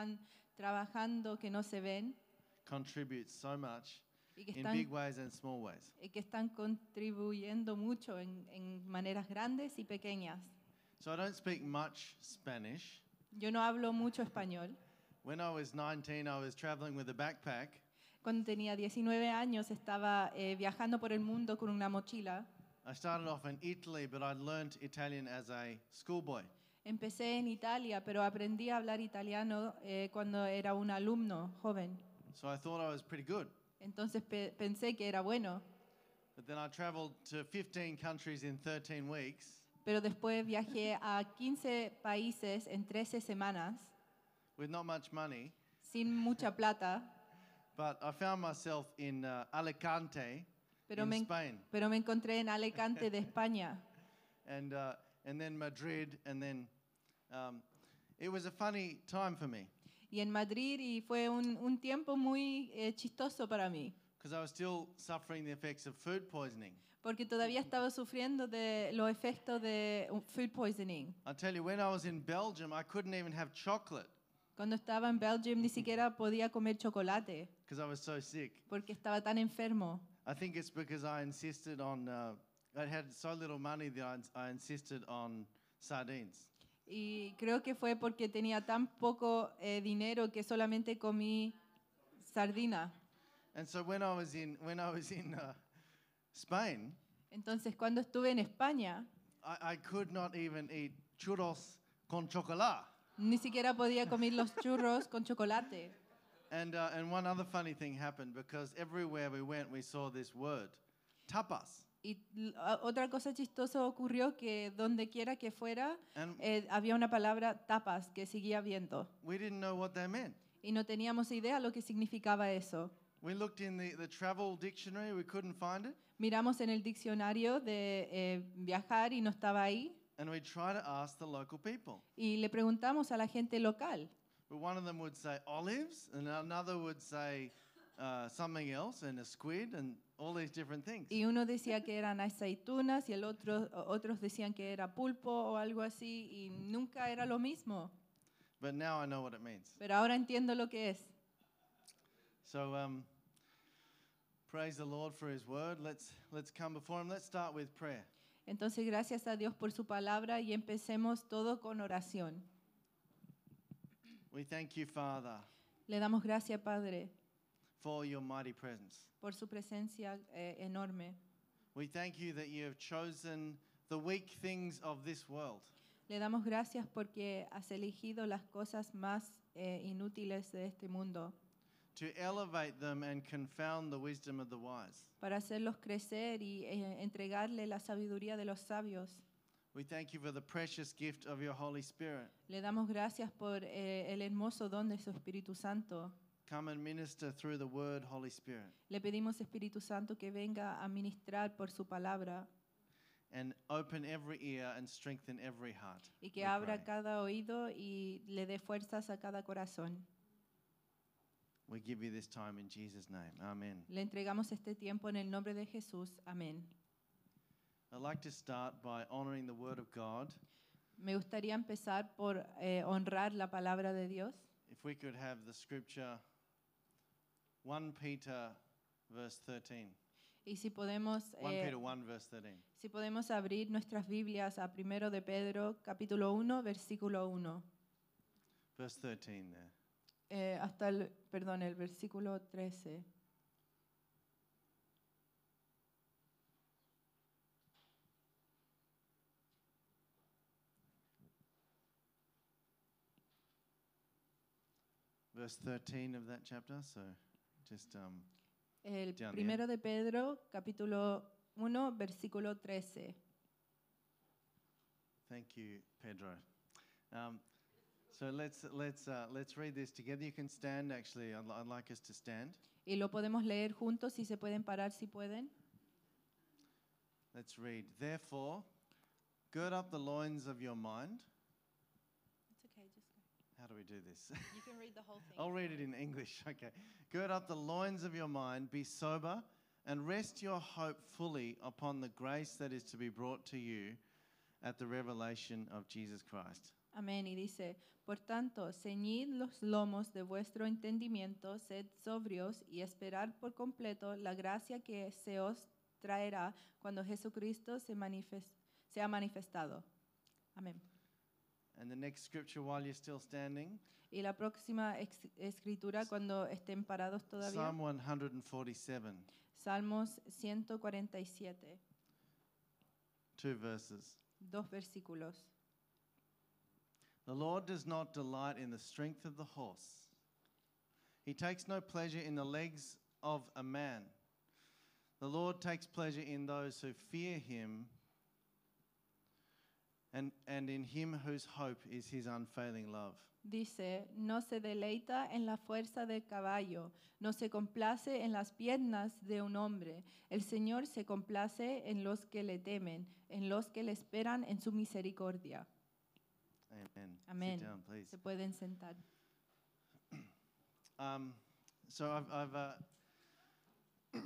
están trabajando, que no se ven contribute so much y que in están, big ways and small ways. y que están contribuyendo mucho en, en maneras grandes y pequeñas. So I don't speak much Spanish. Yo no hablo mucho español. When I was 19, I was traveling with a backpack Cuando tenía 19 años estaba eh, viajando por el mundo con una mochila. I started off in Italy, but I'd learnt Italian as a schoolboy. Empecé en Italia, pero aprendí a hablar italiano eh, cuando era un alumno joven. So I thought I was pretty good. Entonces pe- pensé que era bueno, But then I traveled to 15 countries in 13 weeks pero después viajé a 15 países en 13 semanas with not much money. sin mucha plata, But I found myself in uh, Alicante, pero in me, Spain, pero me encontré en Alicante de España. and, uh, and then Madrid, and then um, it was a funny time for me Y en Madrid y fue un, un tiempo muy eh, chistoso para mí, because I was still suffering the effects of food poisoning. porque todavía estaba sufriendo de los efectos de food poisoning. I tell you, when I was in Belgium, I couldn't even have chocolate Cuando estaba en Belgium ni siquiera podía comer chocolate because I was so sick. porque estaba tan enfermo. I think it's because I insisted on, uh, I had so little money that I, I insisted on sardines. Y creo que fue porque tenía tan poco eh, dinero que solamente comí sardina. And so when I was in, when I was in uh, Spain, Entonces cuando estuve en España I, I could not even eat churros con chocolate. ni siquiera podía comer los churros con chocolate. And, uh, and one other funny thing happened because everywhere we went, we saw this word, tapas. Y otra cosa chistosa ocurrió que donde quiera que fuera eh, había una palabra tapas que seguía viendo we didn't know what they meant. y no teníamos idea lo que significaba eso. We looked in the, the travel dictionary, we couldn't find it. Miramos en el diccionario de eh, viajar y no estaba ahí And we tried to ask the local people. y le preguntamos a la gente local But one of them would say olives, and another would say uh, something else, and a squid, and all these different things. y uno decía que eran aceitunas y el otro otros decían que era pulpo o algo así y nunca era lo mismo. But now I know what it means. Pero ahora entiendo lo que es. So um, praise the Lord for His word. Let's let's come before Him. Let's start with prayer. Entonces gracias a Dios por su palabra y empecemos todo con oración. We thank you, Father, Le damos gracias, Padre, for your mighty presence. por su presencia eh, enorme. We thank you that you have chosen the weak things of this world Le damos gracias porque has elegido las cosas más eh, inútiles de este mundo to elevate them and confound the wisdom of the wise. para hacerlos crecer y eh, entregarle la sabiduría de los sabios. We thank you for the precious gift of your Holy Spirit. Le damos gracias por eh, el hermoso don de su Espíritu Santo. Come and minister through the word, Holy Spirit, Le pedimos, Espíritu Santo, que venga a ministrar por su palabra and open every ear and strengthen every heart. y que we abra pray. cada oído y le dé fuerzas a cada corazón. We give you this time in Jesus' name. Amen. Le entregamos este tiempo en el nombre de Jesús. Amén. I'd like to start by honoring the word of God. Me gustaría empezar por eh, honrar la palabra de Dios. If we could have the scripture 1 Peter verse 13. Y si podemos, 1 eh, Peter 1 verse 13. si podemos abrir nuestras Biblias a primero de Pedro, capítulo 1, versículo 1, Verse 13 there. eh, hasta el, perdón, el versículo 13. Verse 13 of that chapter. So just um, El primero de Pedro, capítulo 1, versículo 13. thank you, Pedro. Um, so let's let's uh, let's read this together. You can stand. Actually, I'd, I'd like us to stand. Y lo podemos leer juntos, si se pueden parar, si pueden. Let's read. Therefore, gird up the loins of your mind. Do we do this? You can read the whole thing. I'll read it in English. Okay. Gird up the loins of your mind, be sober, and rest your hope fully upon the grace that is to be brought to you at the revelation of Jesus Christ. Amén. Y dice, por tanto, ceñid los lomos de vuestro entendimiento, sed sobrios y esperar por completo la gracia que se os traerá cuando Jesucristo se manifes- sea manifestado. Amén. And the next scripture, while you're still standing, Y la próxima escritura, cuando estén parados todavía, Psalm 147, Salmos 147, two verses. dos versículos. The Lord does not delight in the strength of the horse. He takes no pleasure in the legs of a man. The Lord takes pleasure in those who fear him and, and in him whose hope is his unfailing love. Dice, no se deleita en la fuerza del caballo, no se complace en las piernas de un hombre. El Señor se complace en los que le temen, en los que le esperan en su misericordia. Amen. Amen. Sit down, please. Se pueden sentar. Um, so I've, I've uh,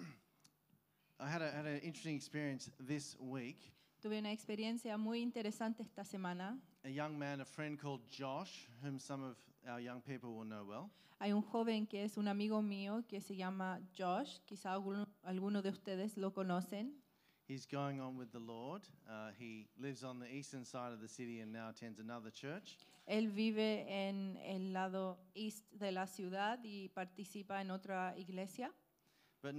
I had a, had an interesting experience this week. Tuve una experiencia muy interesante esta semana. A young man, a friend called Josh, whom some of our young people will know well. Hay un joven que es un amigo mío que se llama Josh, quizá alguno, alguno de ustedes lo conocen. He's going on with the Lord. Uh, he lives on the eastern side of the city and now attends another church. Él vive en el lado east de la ciudad y participa en otra iglesia. But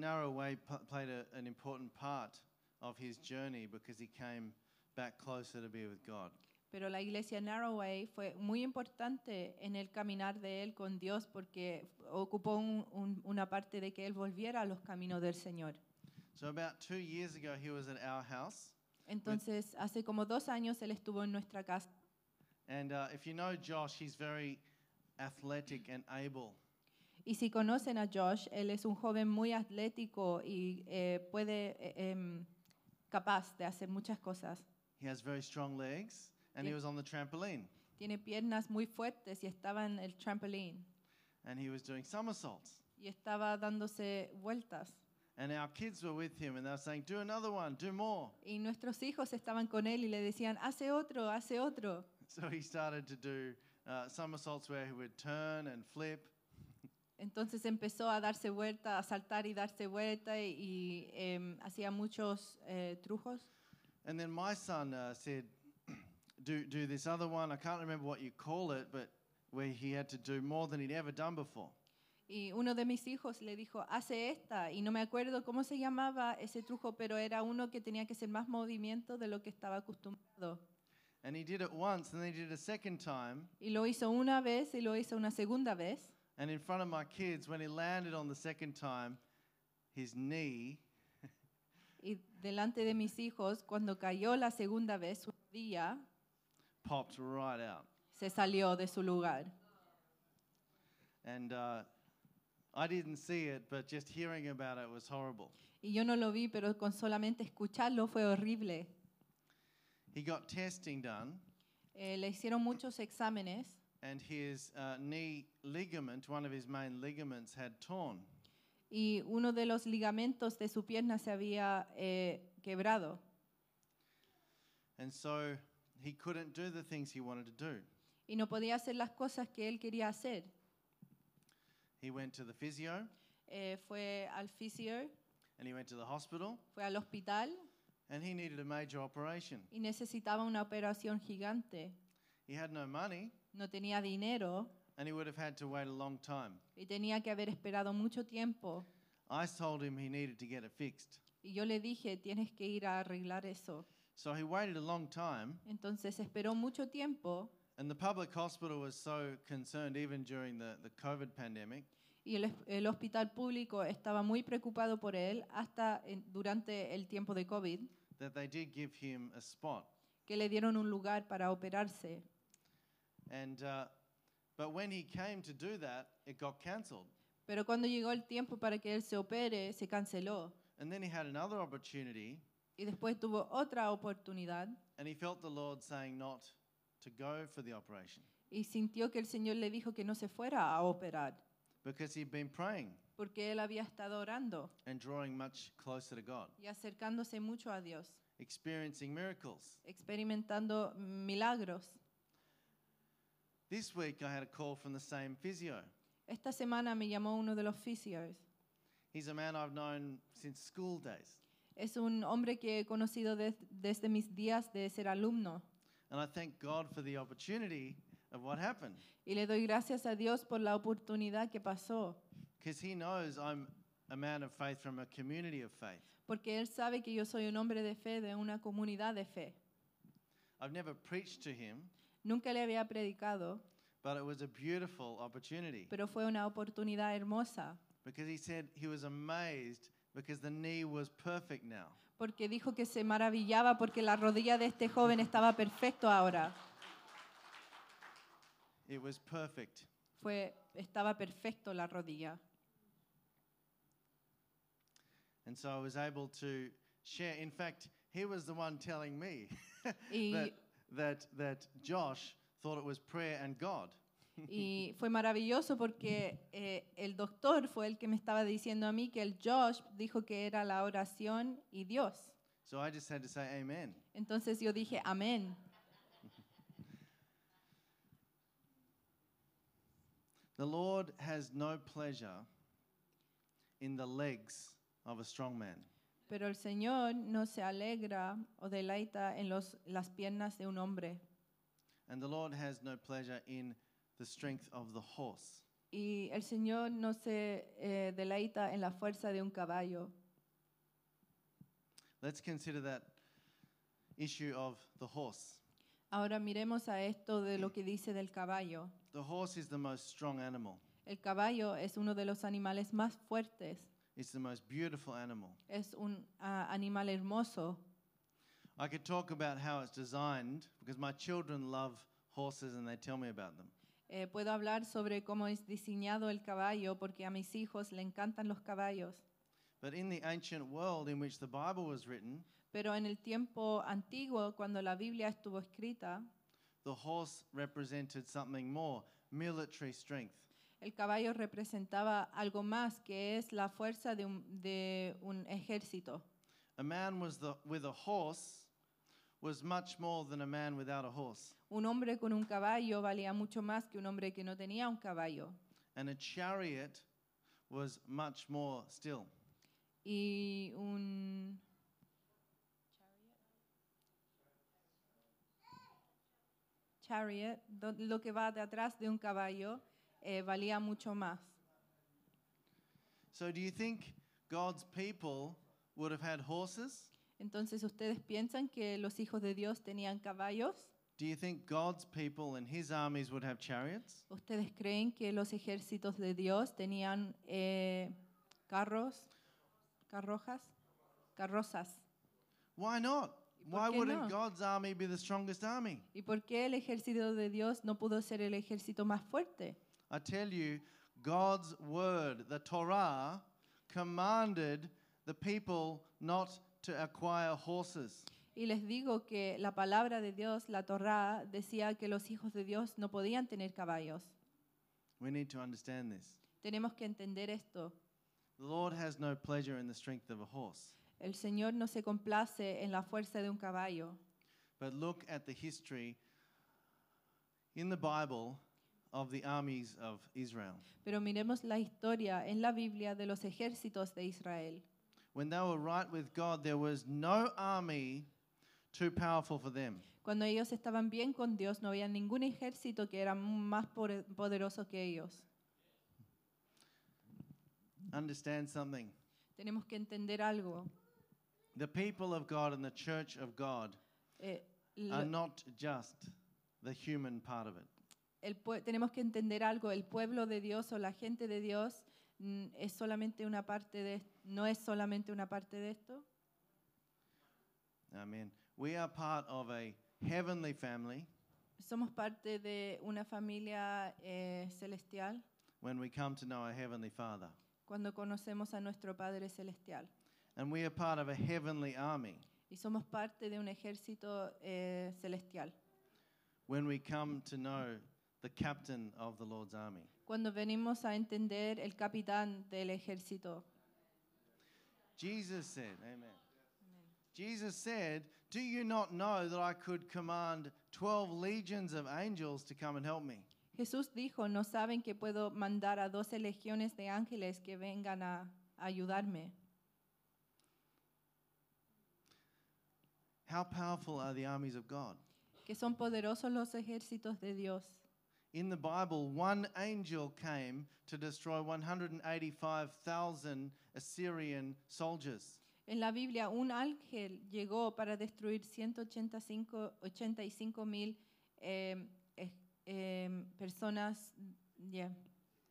played a, an important part of his journey because he came back closer to be with God. Pero la iglesia Narrowway fue muy importante en el caminar de él con Dios porque ocupó un- un- una parte de que él volviera a los caminos del Señor. So about two years ago, he was at our house. Entonces, hace como dos años él estuvo en nuestra casa. And uh, if you know Josh, he's very athletic and able. Y si conocen a Josh, él es un joven muy atlético y eh, puede, eh, em, capaz de hacer muchas cosas. He has very strong legs, and he was on the trampoline, Tiene piernas muy fuertes y estaba en el trampolín and he was doing somersaults. y estaba dándose vueltas. And our kids were with him, and they were saying, "Do another one, do more." Y nuestros hijos estaban con él y le decían, hace otro, hace otro. So he started to do uh, somersaults where he would turn and flip. Entonces empezó a darse vuelta, a saltar y darse vuelta y, y, em, hacía muchos eh, trujos. And then my son uh, said, do, do this other one. I can't remember what you call it, but where he had to do more than he'd ever done before. Y uno de mis hijos le dijo, hace esta. Y no me acuerdo cómo se llamaba ese trujo, pero era uno que tenía que hacer más movimiento de lo que estaba acostumbrado. And he did it once, and then he did it a second time. Y lo hizo una vez y lo hizo una segunda vez. And in front of my kids, when he landed on the second time, his knee Y delante de mis hijos, cuando cayó la segunda vez, su rodilla popped right out. se salió de su lugar. And uh, I didn't see it, but just hearing about it was horrible. Y yo no lo vi, pero con solamente escucharlo fue horrible. He got testing done, Eh, le hicieron muchos exámenes and his uh, knee ligament, one of his main ligaments, had torn. y uno de los ligamentos de su pierna se había eh, quebrado. And so he couldn't do the things he wanted to do. Y no podía hacer las cosas que él quería hacer. He went to the physio Eh, fue al fisio, and he went to the hospital fue al hospital and he needed a major operation. y necesitaba una operación gigante. He had no money No tenía dinero and he would have had to wait a long time. y tenía que haber esperado mucho tiempo. I told him he needed to get it fixed. Y yo le dije, tienes que ir a arreglar eso. So he waited a long time Entonces esperó mucho tiempo and the public hospital was so concerned even during the, the COVID pandemic y el, el hospital público estaba muy preocupado por él hasta en- durante el tiempo de COVID, that they did give him a spot. que le dieron un lugar para operarse. And uh, but when he came to do that, it got cancelled. Pero cuando llegó el tiempo para que él se opere, se canceló. And then he had another opportunity Y después tuvo otra oportunidad and he felt the Lord saying not to go for the operation y sintió que el Señor le dijo que no se fuera a operar, because he'd been praying porque él había estado orando and drawing much closer to God, y acercándose mucho a Dios, experiencing miracles. experimentando milagros. This week I had a call from the same physio. Esta semana me llamó uno de los fisios. He's a man I've known since school days. Es un hombre que he conocido des- desde mis días de ser alumno. And I thank God for the opportunity of what happened Y le doy gracias a Dios por la oportunidad que pasó, because he knows I'm a man of faith from a community of faith. porque Él sabe que yo soy un hombre de fe de una comunidad de fe. I've never preached to him, Nunca le había predicado, but it was a beautiful opportunity pero fue una oportunidad hermosa, because he said he was amazed because the knee was perfect now. porque dijo que se maravillaba porque la rodilla de este joven estaba perfecto ahora. It was perfect. Fue, estaba perfecto la rodilla. And so I was able to share. In fact, he was the one telling me that, that, that Josh thought it was prayer and God. y fue maravilloso porque eh, el doctor fue el que me estaba diciendo a mí que el Josh dijo que era la oración y Dios. So I just had to say amen. Entonces yo dije, amén. The Lord has no pleasure in the legs of a strong man. Pero el Señor no se alegra o deleita en los, las piernas de un hombre. And the Lord has no pleasure in the strength of the horse. Y el Señor no se eh, deleita en la fuerza de un caballo. Let's consider that issue of the horse. Ahora miremos a esto de lo que dice del caballo. The horse is the most strong animal. El caballo es uno de los animales más fuertes. It's the most beautiful animal. Es un ah, animal hermoso. I could talk about how it's designed because my children love horses and they tell me about them. Eh, puedo hablar sobre cómo es diseñado el caballo porque a mis hijos le encantan los caballos. But in the ancient world in which the Bible was written, Pero en el tiempo antiguo, cuando la Biblia estuvo escrita, the horse represented something more military strength. El caballo representaba algo más que es la fuerza de un, de un ejército. A man was the, with a horse was much more than a man without a horse. Un hombre con un caballo valía mucho más que un hombre que no tenía un caballo. And a chariot was much more still. Y un... Chariot, lo que va de atrás de un caballo, eh, valía mucho más. So, do you think God's people would have had horses? Entonces, ¿ustedes piensan que los hijos de Dios tenían caballos? Do you think God's people and his armies would have chariots? ¿Ustedes creen que los ejércitos de Dios tenían eh, carros, carrojas, carrozas? Why not? ¿Y por Why qué wouldn't no? God's army be the strongest army? ¿Y por qué el ejército de Dios no pudo ser el ejército más fuerte? I tell you, God's word, the Torah, commanded the people not to acquire horses. Y les digo que la palabra de Dios, la Torá, decía que los hijos de Dios no podían tener caballos. We need to understand this. Tenemos que entender esto. The Lord has no pleasure in the strength of a horse. El Señor no se complace en la fuerza de un caballo. But look at the history in the Bible of the armies of Israel. Pero miremos la historia en la Biblia de los ejércitos de Israel. When they were right with God, there was no army too powerful for them. Cuando ellos estaban bien con Dios, no había ningún ejército que era más poderoso que ellos. Understand something. Tenemos que entender algo. The people of God and the church of God Eh, are not just the human part of it. El tenemos que entender algo. El pueblo de Dios o la gente de Dios mm, es solamente una parte de, no es solamente una parte de esto. Amen. We are part of a heavenly family Somos parte de una familia eh, celestial when we come to know our heavenly Father. cuando conocemos a nuestro Padre celestial. And we are part of a heavenly army Y somos parte de un ejército eh, celestial. when we come to know the captain of the Lord's army. Cuando venimos a entender el capitán del ejército. Jesus said, Amen. Jesus said, Do you not know that I could command 12 legions of angels to come and help me? Jesús dijo, ¿no saben que puedo mandar a doce legiones de ángeles que vengan a ayudarme? How powerful are the armies of God? Que son poderosos los ejércitos de Dios. In the Bible, one angel came to destroy 185,000 Assyrian soldiers. En la Biblia, un ángel llegó para destruir 185 mil eh, eh, em, personas yeah,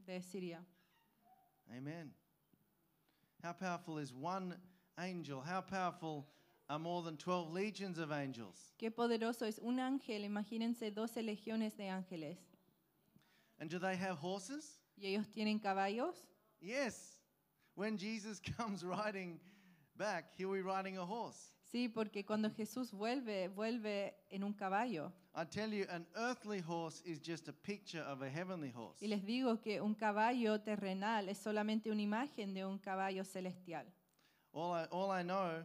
de Siria. Amen. How powerful is one angel? How powerful are more than 12 legions of angels? Qué poderoso es un ángel, imagínense 12 legiones de ángeles. And do they have horses? ¿Y ellos tienen caballos? Yes. When Jesus comes riding back, he'll be riding a horse. Sí, porque cuando Jesús vuelve, vuelve en un caballo. I tell you, an earthly horse is just a picture of a heavenly horse. Y les digo que un caballo terrenal es solamente una imagen de un caballo celestial. All I, all I know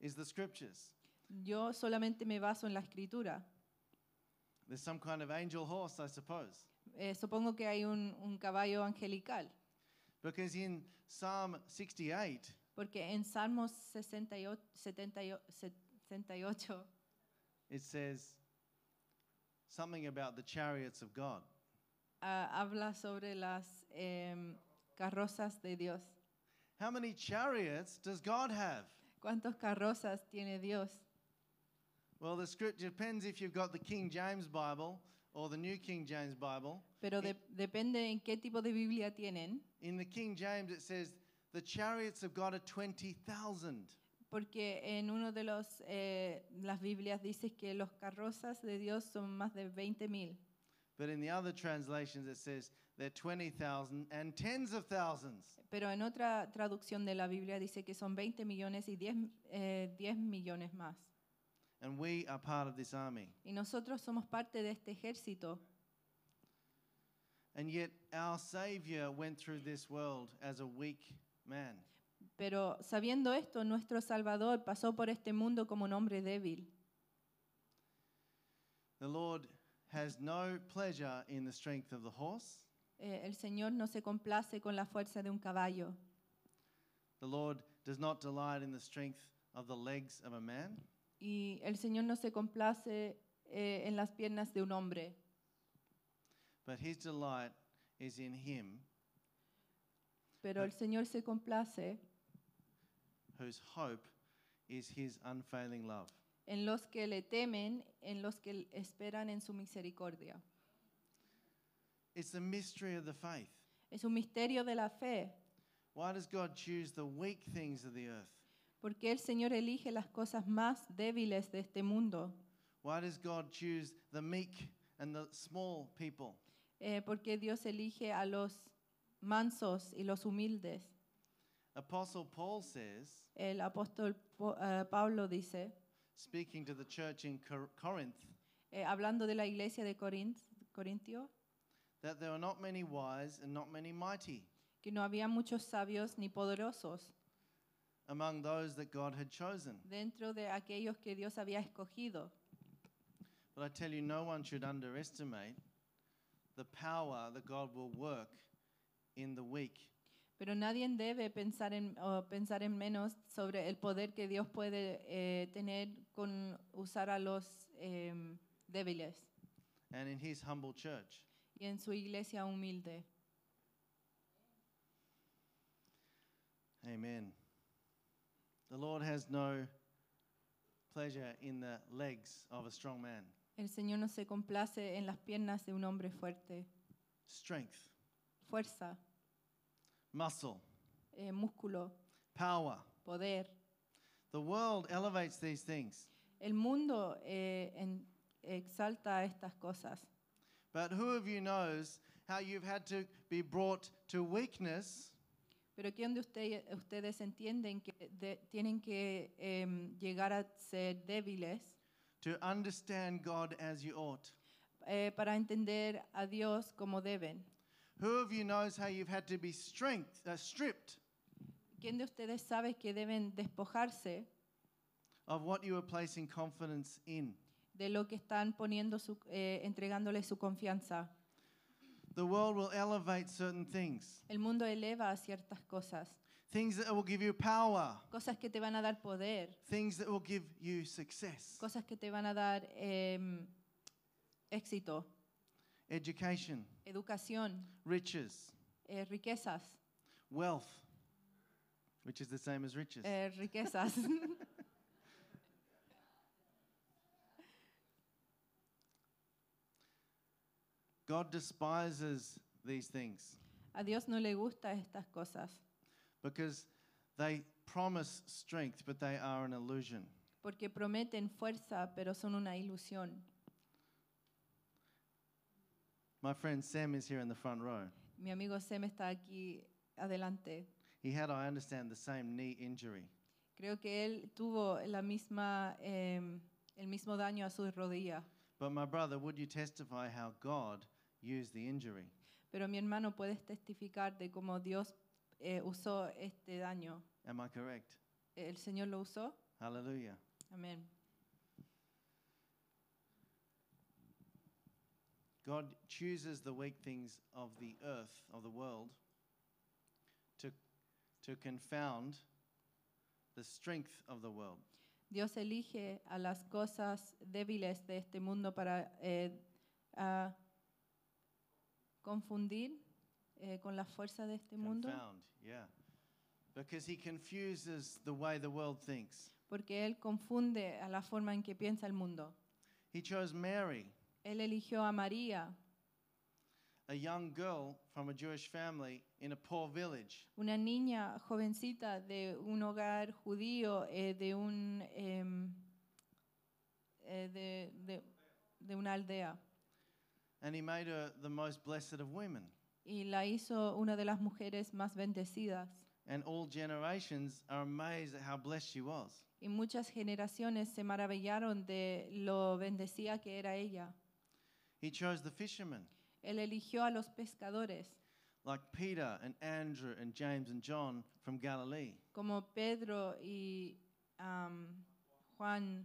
is the scriptures. Yo solamente me baso en la escritura. There's some kind of angel horse, I suppose. Eh, supongo que hay un, un caballo angelical, Because in Psalm 68, porque en Salmos 68, 78, 68 it says something about the chariots of God. ah, habla sobre las em, carrozas de Dios. How many chariots does God have? ¿Cuántas carrozas tiene Dios? Well, the script depends if you've got the King James Bible or the New King James Bible. Pero de- depende en qué tipo de Biblia tienen, In the King James, it says, The chariots of God are 20,000. porque en uno de los eh, las Biblias dice que los carrozas de Dios son más de 20 mil. But in the other translations, it says they're 20,000 and tens of thousands. Pero en otra traducción de la Biblia dice que son 20 millones y 10, eh, 10 millones más. And we are part of this army. Y nosotros somos parte de este ejército. And yet, our Savior went through this world as a weak man. Pero sabiendo esto, nuestro Salvador pasó por este mundo como un hombre débil. The Lord has no pleasure in the strength of the horse. Eh, el Señor no se complace con la fuerza de un caballo. The Lord does not delight in the strength of the legs of a man. Y el Señor no se complace eh, en las piernas de un hombre. But his delight is in him Pero el Señor se complace whose hope is his unfailing love. en los que le temen, en los que esperan en su misericordia. It's the mystery of the faith. Es un misterio de la fe. Why does God choose the weak things of the earth? Porque el Señor elige las cosas más débiles de este mundo. Why does God choose the meek and the small people? Eh, porque Dios elige a los mansos y los humildes. Apostle Paul says, El apóstol Po- eh, Pablo dice, speaking to the church in Cor- Corinth, eh, hablando de la iglesia de Corinth, Corintio, that there are not many wise and not many mighty que no había muchos sabios ni poderosos among those that God had chosen. dentro de aquellos que Dios había escogido. But I tell you, no one should underestimate the power that God will work in the weak. Pero nadie debe pensar en, o pensar en menos sobre el poder que Dios puede eh, tener con usar a los em, débiles and in his humble church. y en su iglesia humilde. Amen. The Lord has no pleasure in the legs of a strong man. El Señor no se complace en las piernas de un hombre fuerte. Strength, Fuerza, muscle, eh, músculo, power. poder. The world elevates these things. El mundo eh, en- exalta estas cosas. But who of you knows how you've had to be brought to weakness Pero ¿quién de usted- ustedes entienden que de- tienen que em, llegar a ser débiles to understand God as you ought? eh, para entender a Dios como deben? Who of you knows how you've had to be strength, uh, stripped ¿Quién de ustedes sabe que deben despojarse of what you were placing confidence in? de lo que están poniendo su, eh, entregándole su confianza? The world will elevate certain things, El mundo eleva a ciertas cosas, things that will give you power, cosas que te van a dar poder, things that will give you success, cosas que te van a dar em, éxito, education, educación, riches, eh, riquezas, wealth, which is the same as riches. eh, riquezas. God despises these things A Dios no le gusta estas cosas because they promise strength, but they are an illusion. porque prometen fuerza, pero son una ilusión. My friend Sam is here in the front row. Mi amigo Sem está aquí adelante. He had, I understand, the same knee injury. Creo que él tuvo la misma, em, el mismo daño a su rodilla. But my brother, would you testify how God used the injury? Pero mi hermano, ¿puedes testificar de cómo Dios eh, usó este daño? Am I correct? ¿El Señor lo usó? Hallelujah. Amén. God chooses the weak things of the earth, of the world, to, to confound the strength of the world. Dios elige a las cosas débiles de este mundo para eh, a confundir eh, con la fuerza de este mundo, Confound, yeah. Because he confuses the way the world thinks. porque Él confunde a la forma en que piensa el mundo. He chose Mary, Él eligió a María, a young girl from a Jewish family in a poor village. una niña jovencita de un hogar judío, eh, de, un, em, eh, de, de- de una aldea, And he made her the most blessed of women. y la hizo una de las mujeres más bendecidas. And all generations are amazed at how blessed she was. Y muchas generaciones se maravillaron de lo bendecida que era ella. He chose the fishermen, Él eligió a los pescadores, like Peter and Andrew and James and John from Galilee. como Pedro y am, Juan,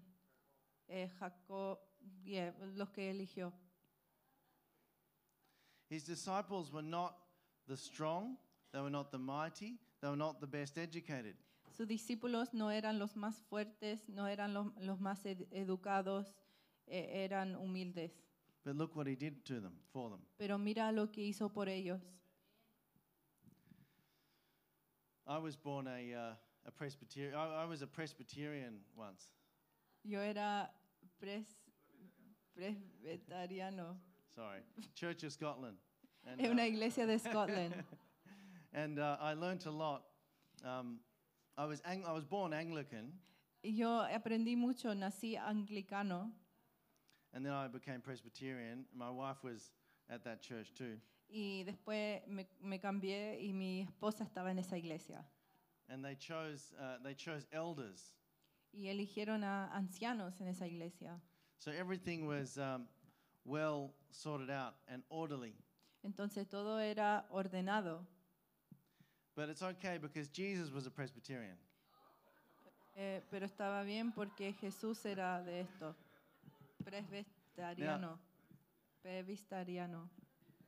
eh, Jacob, yeah, los que eligió. His disciples were not the strong, they were not the mighty, they were not the best educated. Sus discípulos no eran los más fuertes, no eran los, los más ed- educados, eh, eran humildes. But look what he did to them, for them. Pero mira lo que hizo por ellos. I was born a, uh, a Presbyterian, I, I was a Presbyterian once. Yo era pres, presbiteriano, Sorry, Church of Scotland. And, en uh, una iglesia de Scotland. and uh, I learned a lot. Um, I, was Ang- I was born Anglican, Yo aprendí mucho, nací anglicano and then I became Presbyterian. My wife was at that church too. y después me, me cambié y mi esposa estaba en esa iglesia. And they chose, uh, they chose elders. Y eligieron a ancianos en esa iglesia. So everything was um, well sorted out and orderly. Entonces todo era ordenado. But it's okay because Jesus was a Presbyterian. Eh, pero estaba bien porque Jesús era de esto. Presbiteriano. Presbiteriano.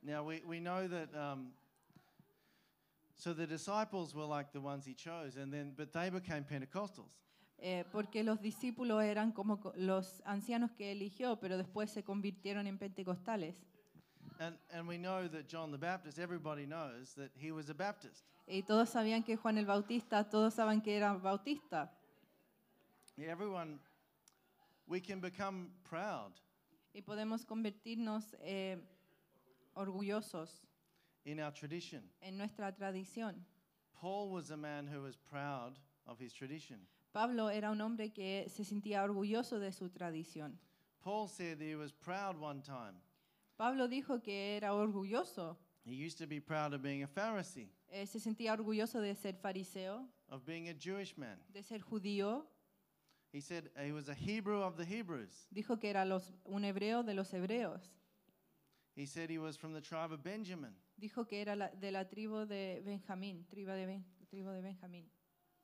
Now we, we know that. Um, so the disciples were like the ones he chose, and then but they became Pentecostals. Eh, porque los discípulos eran como co- los ancianos que eligió, pero después se convirtieron en pentecostales. And, and we know that John the Baptist, everybody knows that he was a Baptist. Y todos sabían que Juan el Bautista, todos saben que era bautista. Yeah, everyone, we can become proud Y podemos convertirnos eh, orgullosos in our tradition. en nuestra tradición. Paul was a man who was proud of his tradition. Pablo era un hombre que se sentía orgulloso de su tradición. Paul said that he was proud one time. Pablo dijo que era orgulloso, He used to be proud of being a Pharisee, eh, se sentía orgulloso de ser fariseo, of being a Jewish man. de ser judío. He said he was a Hebrew of the Hebrews. Dijo que era los, un hebreo de los hebreos. He said he was from the tribe of Benjamin. Dijo que era la- de la tribu de Benjamín, tribu de, Ben- tribu de Benjamín.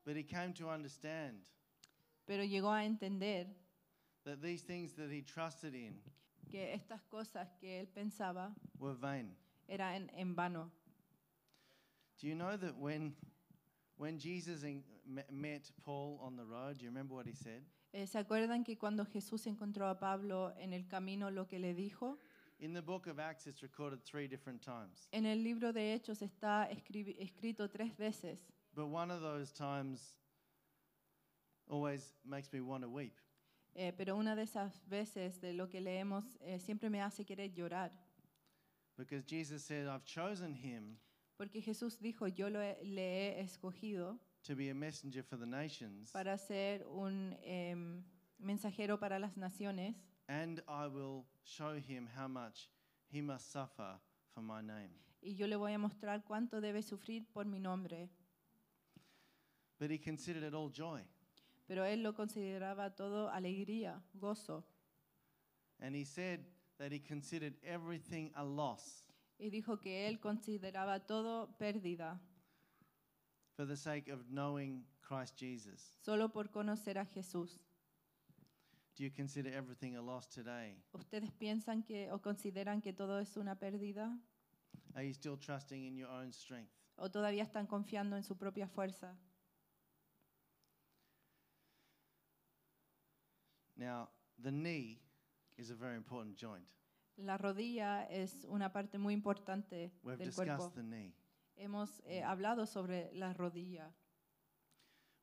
But he came to understand Pero llegó a entender that these things that he trusted in que estas cosas que él pensaba were vain. era en, en vano. Do you know that when, when Jesus en- me- met Paul on the road, do you remember what he said? Eh, ¿Se acuerdan que cuando Jesús encontró a Pablo en el camino lo que le dijo? In the book of Acts, it's recorded three different times. En el libro de Hechos está escribi- escrito tres veces, But one of those times always makes me want to weep. eh, pero una de esas veces de lo que leemos eh, siempre me hace querer llorar, Because Jesus said, I've chosen him porque Jesús dijo, yo lo he- le he escogido to be a messenger for the nations, para ser un em, mensajero para las naciones and I will show him how much he must suffer for my name. y yo le voy a mostrar cuánto debe sufrir por mi nombre. But he considered it all joy. Pero él lo consideraba todo alegría, gozo, And he said that he considered everything a loss y dijo que él consideraba todo pérdida, for the sake of knowing Christ Jesus. solo por conocer a Jesús. Do you consider everything a loss today? ¿Ustedes piensan que o consideran que todo es una pérdida? Are you still trusting in your own strength? ¿O todavía están confiando en su propia fuerza? Now, the knee is a very important joint. La rodilla es una parte muy importante We've del cuerpo. discussed the knee. Hemos eh, hablado sobre la rodilla.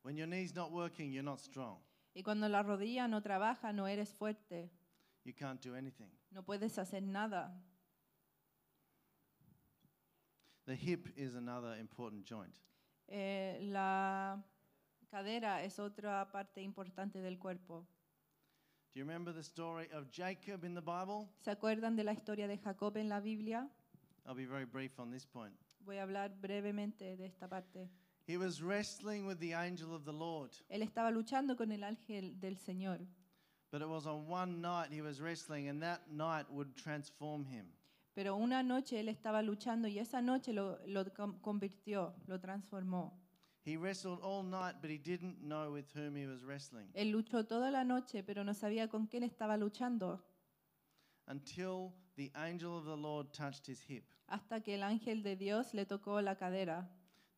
When your knee's not working, you're not strong. Y cuando la rodilla no trabaja, no eres fuerte, You can't do anything. no puedes hacer nada. The hip is another important joint. Eh, la cadera es otra parte importante del cuerpo. Do you remember the story of Jacob in the Bible? ¿Se acuerdan de la historia de Jacob en la Biblia? I'll be very brief on this point. Voy a hablar brevemente de esta parte. He was wrestling with the angel of the Lord, Él estaba luchando con el ángel del Señor, but it was on one night he was wrestling, and that night would transform him. pero una noche él estaba luchando y esa noche lo, convirtió, lo transformó. He wrestled all night, but he didn't know with whom he was wrestling Él luchó toda la noche, pero no sabía con quién estaba luchando, until the angel of the Lord touched his hip. hasta que el ángel de Dios le tocó la cadera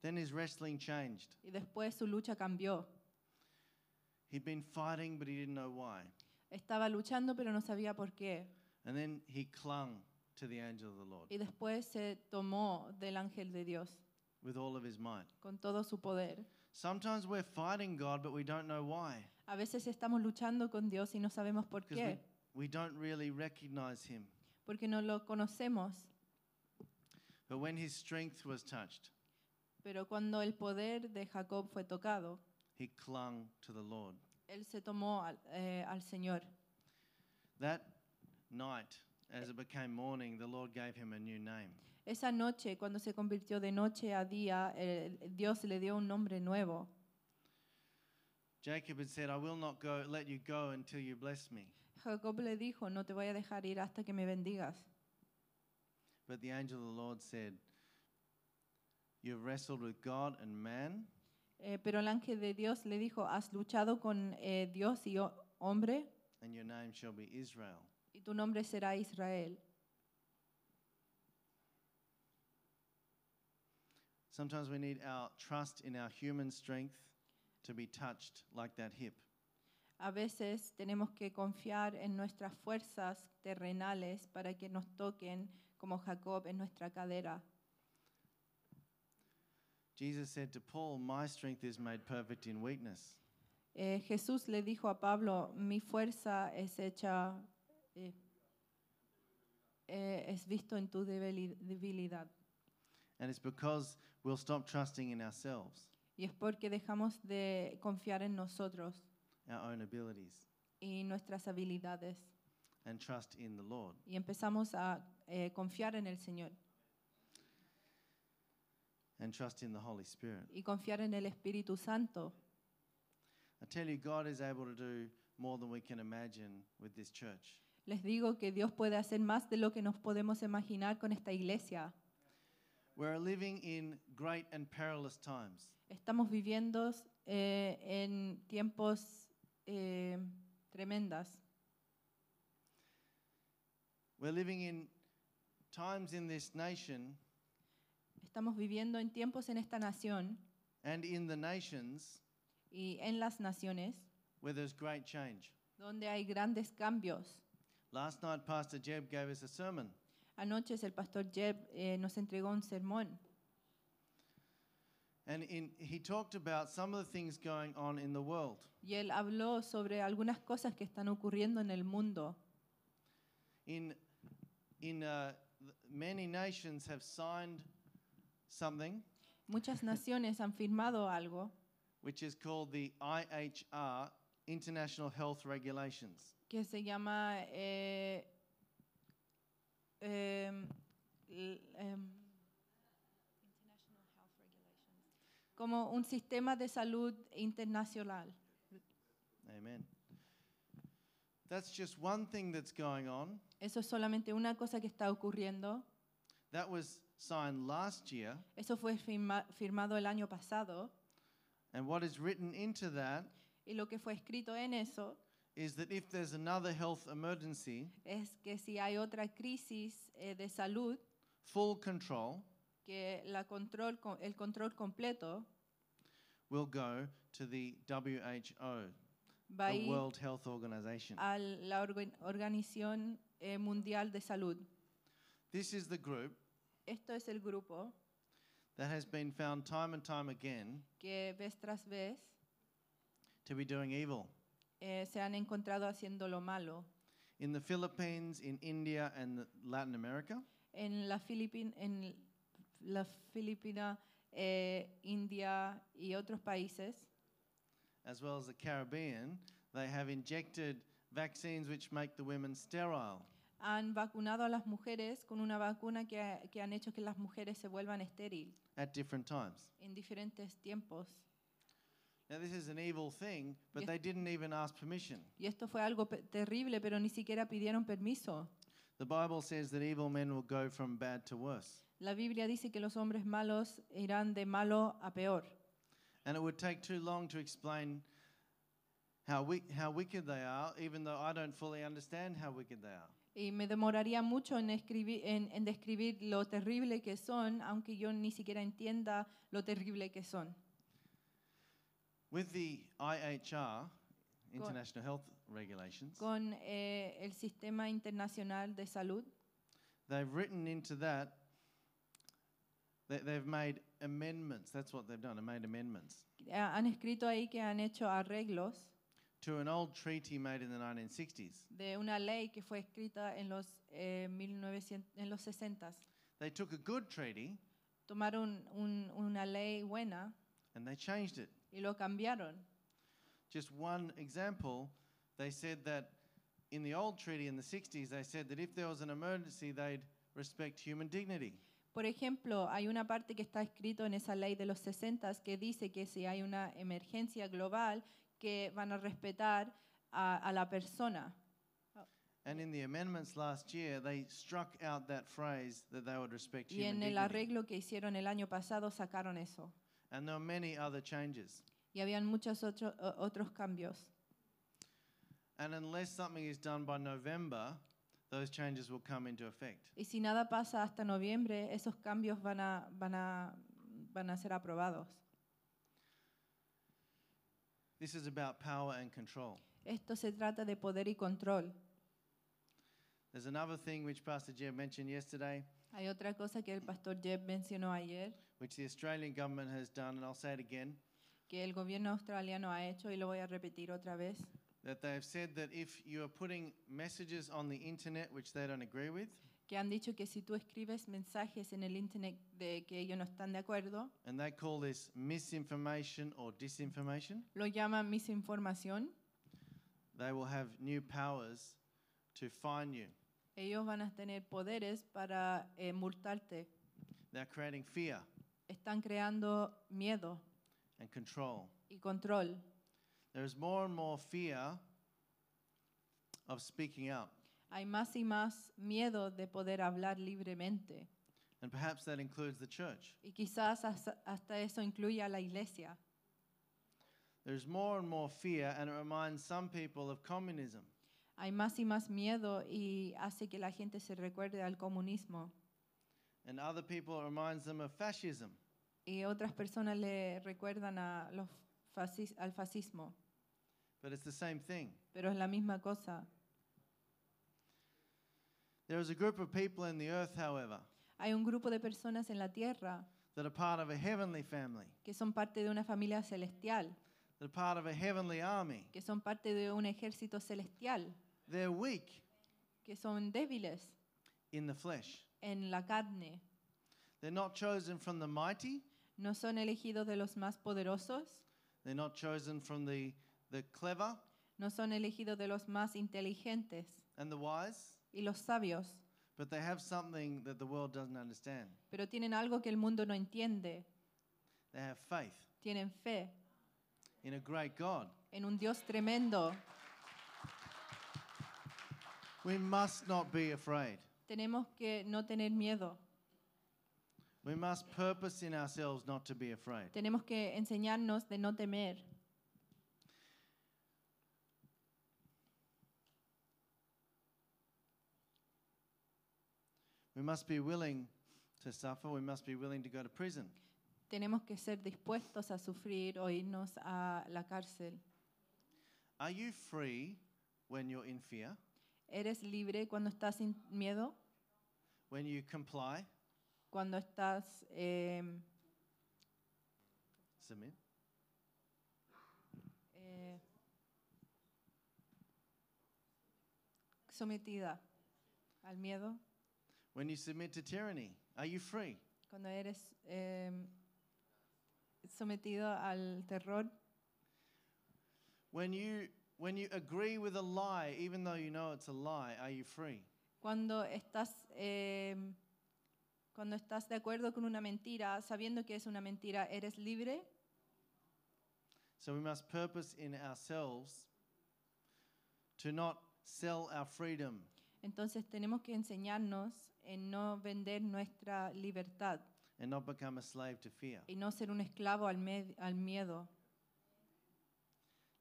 Then his wrestling changed. y después su lucha cambió. He'd been fighting, but he didn't know why. Estaba luchando, pero no sabía por qué. And then he clung to the angel of the Lord Y después se tomó del ángel de Dios with all of his might. con todo su poder. Sometimes we're fighting God, but we don't know why. A veces estamos luchando con Dios y no sabemos por Because we, qué, we don't really recognize him. porque no lo conocemos. But when his strength was touched, Pero cuando el poder de Jacob fue tocado, he clung to the Lord. él se tomó al, eh, al Señor. That night, as it became morning, the Lord gave him a new name. Esa noche, cuando se convirtió de noche a día, eh, Dios le dio un nombre nuevo. Jacob had said, I will not go, let you go until you bless me. Jacob le dijo, no te voy a dejar ir hasta que me bendigas. But the angel of the Lord said, You've wrestled with God and man, Eh, pero el ángel de Dios le dijo, has luchado con eh, Dios y ho- hombre, and your name shall be Israel. y tu nombre será Israel. Sometimes we need our trust in our human strength to be touched like that hip. A veces tenemos que confiar en nuestras fuerzas terrenales para que nos toquen como Jacob en nuestra cadera. Jesus said to Paul, My strength is made perfect in weakness. Eh, Jesús le dijo a Pablo, mi fuerza es hecha, eh, eh, es visto en tu debilidad. And it's because we'll stop trusting in ourselves, Y es porque dejamos de confiar en nosotros our own abilities, y nuestras habilidades and trust in the Lord. y empezamos a eh, confiar en el Señor and trust in the Holy Spirit. y confiar en el Espíritu Santo. I tell you, God is able to do more than we can imagine with this church. Les digo que Dios puede hacer más de lo que nos podemos imaginar con esta iglesia. We're living in great and perilous times. Estamos viviendo eh, en tiempos eh, tremendas. We're living in times in this nation Estamos viviendo en tiempos en esta nación and in the nations y en las naciones where there's great change. donde hay grandes cambios. Last night, Pastor Jeb gave us a sermon, Anoche el pastor Jeb eh, nos entregó un sermón and in, he talked about some of the things going on in the world. y él habló sobre algunas cosas que están ocurriendo en el mundo. In, in uh, many nations have signed something Muchas naciones han firmado algo which is called the IHR, International Health Regulations. que se llama eh, Health Regulations. como un sistema de salud internacional. Amen. That's just one thing that's going on. Eso es solamente una cosa que está ocurriendo. That was signed last year. Eso fue firma- firmado el año pasado And what is written into that y lo que fue escrito en eso is that if there's another health emergency, es que si hay otra crisis eh, de salud, full control que la control, el control completo will go to the WHO, va the World Health Organization. a la orga- Organización eh, Mundial de Salud. This is the group Esto es el grupo that has been found time and time again que vez tras vez to be doing evil. Eh, se han encontrado haciendo lo malo. In the Philippines, in India, and Latin America, En la Filipin, en la Filipina, eh, India y otros países, as well as the Caribbean, they have injected vaccines which make the women sterile. han vacunado a las mujeres con una vacuna que, ha- que han hecho que las mujeres se vuelvan estéril at different times. en diferentes tiempos. Now, this is an evil thing, but they didn't even ask permission. Y esto fue algo terrible, pero ni siquiera pidieron permiso. The Bible says that evil men will go from bad to worse. La Biblia dice que los hombres malos irán de malo a peor. And it would take too long to explain how, wi- how wicked they are, even though I don't fully understand how wicked they are. Y me demoraría mucho en, escribir, en, en describir lo terrible que son, aunque yo ni siquiera entienda lo terrible que son. With the IHR, International Health Regulations, Con eh, el Sistema Internacional de Salud, they've written into that, they, they've made amendments. That's what they've done, They've made amendments eh, han escrito ahí que han hecho arreglos to an old treaty made in the 1960s. de una ley que fue escrita en los, eh, 1900, en los 60. They took a good treaty Tomaron un- una ley buena and they changed it. Y lo cambiaron. Just one example, they said that in the old treaty in the 60s, they said that if there was an emergency, they'd respect human dignity. Por ejemplo, hay una parte que está escrito en esa ley de los 60 que dice que si hay una emergencia global, que van a respetar a, a la persona. And in the amendments last year, they struck out that phrase that they would respect Y human en el dignity. arreglo que hicieron el año pasado sacaron eso. And there were many other changes. Y habían muchos otro- otros cambios. And unless something is done by November, those changes will come into effect. Y si nada pasa hasta noviembre, esos cambios van a, van a, van a ser aprobados. This is about power and control. Esto se trata de poder y control. There's another thing which Pastor Jim mentioned yesterday, Hay otra cosa que el pastor Jeb mencionó ayer, which the Australian government has done, and I'll say it again. que el gobierno australiano ha hecho y lo voy a repetir otra vez. that they have said that if you are putting messages on the internet which they don't agree with, que han dicho que si tú escribes mensajes en el internet de que ellos no están de acuerdo, and they call this misinformation or disinformation, lo llaman misinformación, they will have new powers to fine you. Ellos van a tener poderes para eh, multarte. They're creating fear Están creando miedo and control. y control. There is more and more fear of speaking out, Hay más y más miedo de poder hablar libremente. and perhaps that includes the church. Y quizás hasta, hasta eso incluya a la iglesia. There's more and more fear, and it reminds some people of communism. Hay más y más miedo y hace que la gente se recuerde al comunismo. And other people reminds them of fascism. y otras personas le recuerdan a los fascis- al fascismo, But it's the same thing. pero es la misma cosa. There is a group of people in the earth, however, Hay un grupo de personas en la tierra that are part of a heavenly family, que son parte de una familia celestial, that are part of a heavenly army. que son parte de un ejército celestial, They're weak que son débiles in the flesh. en la carne. They're not chosen from the mighty, No son elegidos de los más poderosos, they're not chosen from the, the clever no son elegidos de los más inteligentes and the wise, y los sabios, but they have something that the world doesn't understand. pero tienen algo que el mundo no entiende. They have faith Tienen fe in a great God. en un Dios tremendo. We must not be afraid. Tenemos que no tener miedo. We must purpose in ourselves not to be afraid. Tenemos que enseñarnos de no temer. We must be willing to suffer. We must be willing to go to prison. Tenemos que ser dispuestos a sufrir o irnos a la cárcel. Are you free when you're in fear? ¿Eres libre cuando estás sin miedo? When you comply? Cuando estás eh, Submit? eh, sometida al miedo? When you submit to tyranny? Are you free? Cuando eres eh, sometido al terror? When you when you agree with a lie even though you know it's a lie, are you free? Cuando estás, eh, cuando estás de acuerdo con una mentira, sabiendo que es una mentira, ¿eres libre? So we must purpose in ourselves to not sell our freedom Entonces tenemos que enseñarnos en no vender nuestra libertad and not become a slave to fear. y no ser un esclavo al, al miedo.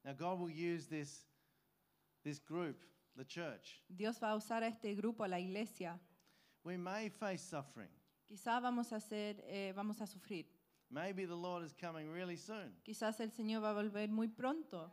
Now God will use this this group, the church. Dios va a usar a este grupo, a la iglesia. We may face suffering. Quizá vamos a ser, eh, vamos a sufrir. Maybe the Lord is coming really soon. Quizás el Señor va a volver muy pronto.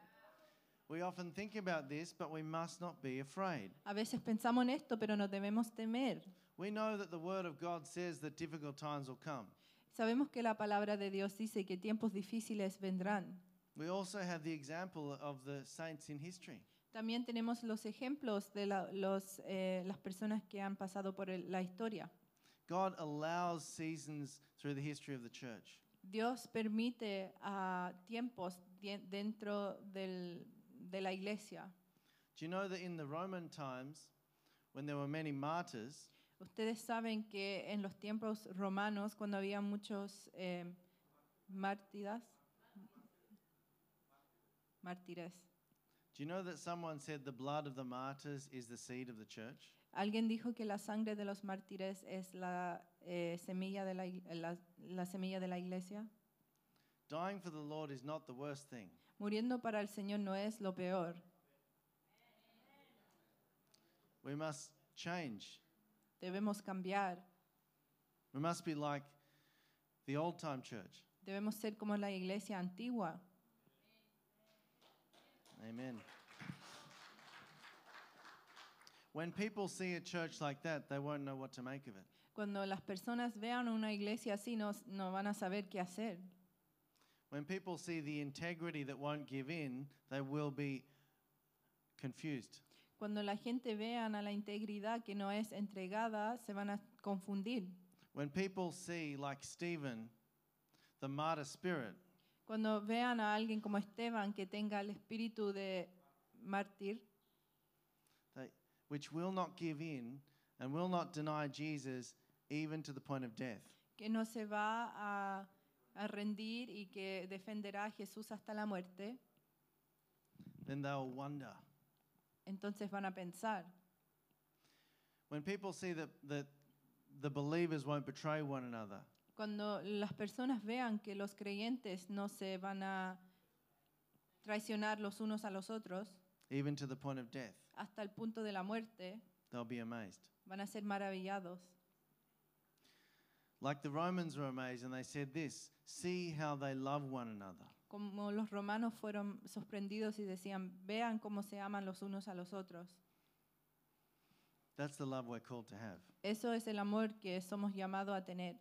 We often think about this, but we must not be afraid. A veces pensamos en esto, pero no debemos temer. We know that the Word of God says that difficult times will come. Sabemos que la palabra de Dios dice que tiempos difíciles vendrán. We also have the example of the saints in history. También tenemos los ejemplos de la- los, eh, las personas que han pasado por el- la historia. God allows seasons through the history of the church. Dios permite tiempos dentro del- de la iglesia. Do you know that in the Roman times, when there were many martyrs, Ustedes saben que en los tiempos romanos, cuando había muchos eh, mártires, mártires, do you know that someone said the blood of the martyrs is the seed of the church? alguien dijo que la sangre de los mártires es la, eh, semilla, de la, la semilla de la iglesia. Dying for the Lord is not the worst thing. Muriendo para el Señor no es lo peor. We must change. Debemos cambiar. We must be like the old time church. Debemos ser como la iglesia antigua. Amen. When people see a church like that, they won't know what to make of it. Cuando las personas vean una iglesia así, no, no van a saber qué hacer. When people see the integrity that won't give in, they will be confused. Cuando la gente vean a la integridad que no es entregada, se van a confundir. When people see, like Stephen, the martyr spirit, Cuando vean a alguien como Esteban que tenga el espíritu de mártir, they, which will not give in and will not deny Jesus even to the point of death, que no se va a, a rendir y que defenderá a Jesús hasta la muerte, then they'll wonder. entonces van a pensar. When people see that, that the believers won't betray one another, Cuando las personas vean que los creyentes no se van a traicionar los unos a los otros even to the point of death, hasta el punto de la muerte, they'll be amazed. van a ser maravillados. Like the Romans were amazed and they said this see how they love one another. Como los romanos fueron sorprendidos y decían, vean cómo se aman los unos a los otros. That's the love we're called to have. Eso es el amor que somos llamados a tener.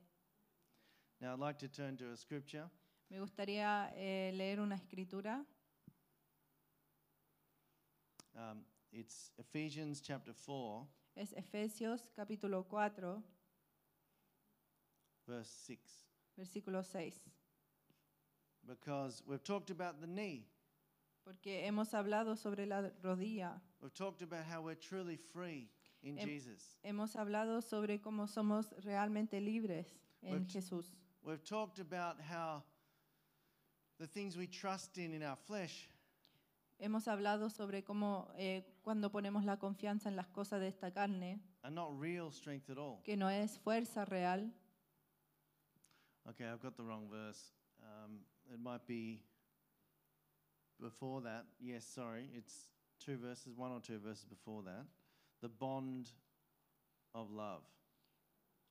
Now, I'd like to turn to a scripture. Me gustaría eh, leer una escritura. Um, it's Ephesians chapter 4, Es Efesios capítulo 4, verse 6. versículo 6. Because we've talked about the knee, Porque hemos hablado sobre la rodilla. we've talked about how we're truly free in Em- Jesus. Hemos hablado sobre cómo somos realmente libres en We've- Jesús. We've talked about how the things we trust in in our flesh Hemos hablado sobre cómo eh, cuando ponemos la confianza en las cosas de esta carne, are not real strength at all. que no es fuerza real. Okay, I've got the wrong verse. Um, it might be before that. Yes, sorry. It's two verses, one or two verses before that. The bond of love.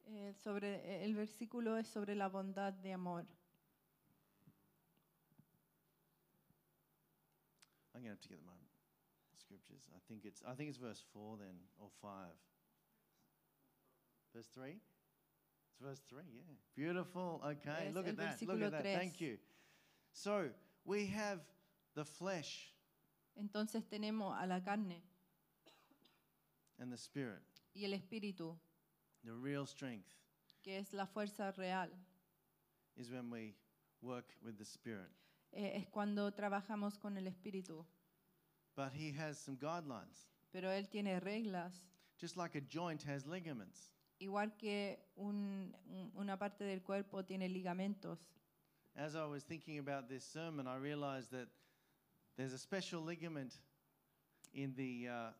Eh, sobre, eh, el versículo es sobre la bondad de amor. I'm going to have to get my scriptures. I think it's I think it's verse 4 then or 5. Verse 3? It's verse 3, yeah. Beautiful. Okay, Es look at that. Look at that. Thank you. So, we have the flesh Entonces tenemos a la carne and the spirit, y el espíritu, the real strength que es la fuerza real. is when we work with the Spirit. Eh, es cuando trabajamos con el espíritu. But He has some guidelines. Pero Él tiene reglas, Just like a joint has ligaments, igual que un- un- una parte del cuerpo tiene ligamentos. as I was thinking about this sermon, I realized that there's a special ligament in the, uh,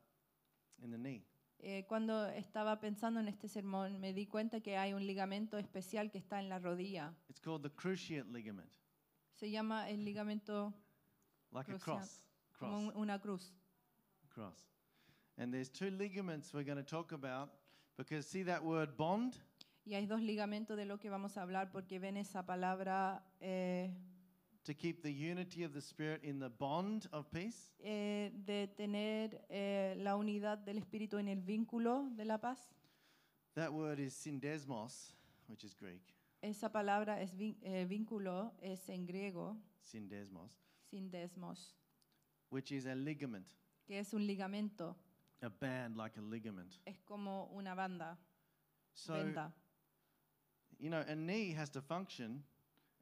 in the knee. Eh, cuando estaba pensando en este sermón, me di cuenta que hay un ligamento especial que está en la rodilla. It's called the cruciate ligament, Se llama el ligamento like a Cruciate. cross. como Cross. un- una cruz. Cross. And there's two ligaments we're going to talk about because see that word bond? Y hay dos ligamentos de lo que vamos a hablar porque ven esa palabra eh, To keep the unity of the Spirit in the bond of peace. eh, de tener eh, la unidad del espíritu en el vínculo de la paz. That word is syndesmos, which is Greek. Esa palabra es eh, vínculo, es en griego, Syndesmos, sindesmos, which is a ligament, que es un ligamento, a band like a ligament. es como una banda, So, venda. you know, a knee has to function.